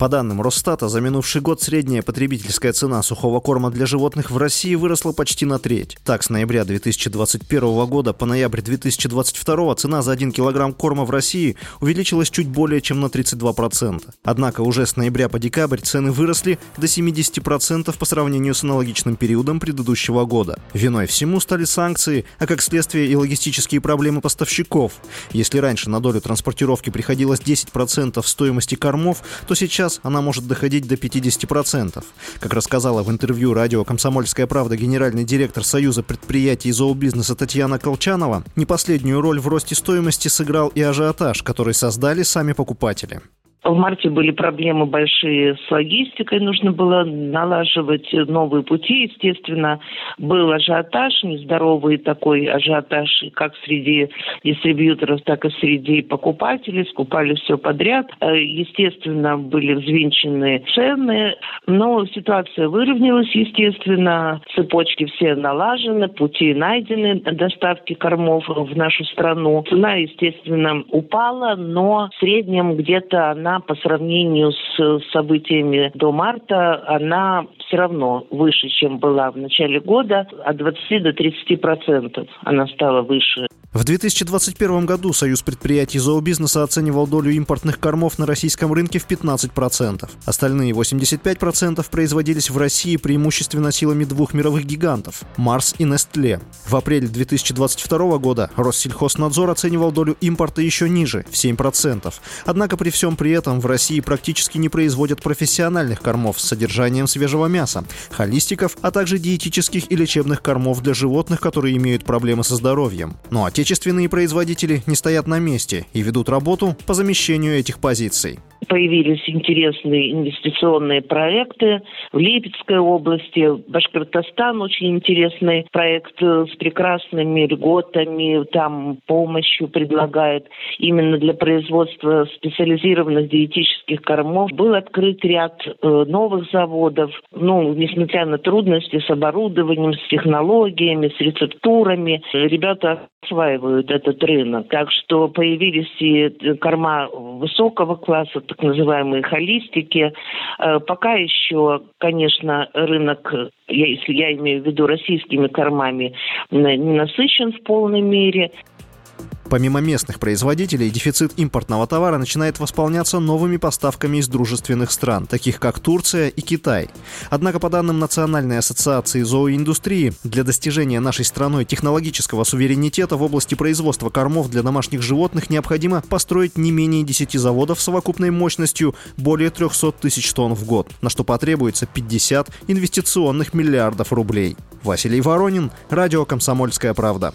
По данным Росстата, за минувший год средняя потребительская цена сухого корма для животных в России выросла почти на треть. Так, с ноября 2021 года по ноябрь 2022 цена за 1 килограмм корма в России увеличилась чуть более чем на 32%. Однако уже с ноября по декабрь цены выросли до 70% по сравнению с аналогичным периодом предыдущего года. Виной всему стали санкции, а как следствие и логистические проблемы поставщиков. Если раньше на долю транспортировки приходилось 10% стоимости кормов, то сейчас сейчас она может доходить до 50%. Как рассказала в интервью радио «Комсомольская правда» генеральный директор Союза предприятий зообизнеса Татьяна Колчанова, не последнюю роль в росте стоимости сыграл и ажиотаж, который создали сами покупатели. В марте были проблемы большие с логистикой, нужно было налаживать новые пути. Естественно, был ажиотаж, нездоровый такой ажиотаж как среди дистрибьюторов, так и среди покупателей. Скупали все подряд. Э, естественно, были взвинчены цены, но ситуация выровнялась, естественно. Цепочки все налажены, пути найдены доставки кормов в нашу страну. Цена, естественно, упала, но в среднем где-то она по сравнению с событиями до марта, она все равно выше, чем была в начале года, от 20 до 30 процентов она стала выше. В 2021 году Союз предприятий зообизнеса оценивал долю импортных кормов на российском рынке в 15%. Остальные 85% производились в России преимущественно силами двух мировых гигантов – Марс и Нестле. В апреле 2022 года Россельхознадзор оценивал долю импорта еще ниже – в 7%. Однако при всем при этом в России практически не производят профессиональных кормов с содержанием свежего мяса, холистиков, а также диетических и лечебных кормов для животных, которые имеют проблемы со здоровьем. Ну а Отечественные производители не стоят на месте и ведут работу по замещению этих позиций появились интересные инвестиционные проекты в Липецкой области, Башкортостан очень интересный проект с прекрасными льготами, там помощью предлагает именно для производства специализированных диетических кормов. Был открыт ряд э, новых заводов, ну, несмотря на трудности с оборудованием, с технологиями, с рецептурами, ребята осваивают этот рынок. Так что появились и корма высокого класса, называемые холистики. Э, пока еще, конечно, рынок, если я имею в виду российскими кормами, не насыщен в полной мере. Помимо местных производителей, дефицит импортного товара начинает восполняться новыми поставками из дружественных стран, таких как Турция и Китай. Однако, по данным Национальной ассоциации зооиндустрии, для достижения нашей страной технологического суверенитета в области производства кормов для домашних животных необходимо построить не менее 10 заводов с совокупной мощностью более 300 тысяч тонн в год, на что потребуется 50 инвестиционных миллиардов рублей. Василий Воронин, Радио «Комсомольская правда».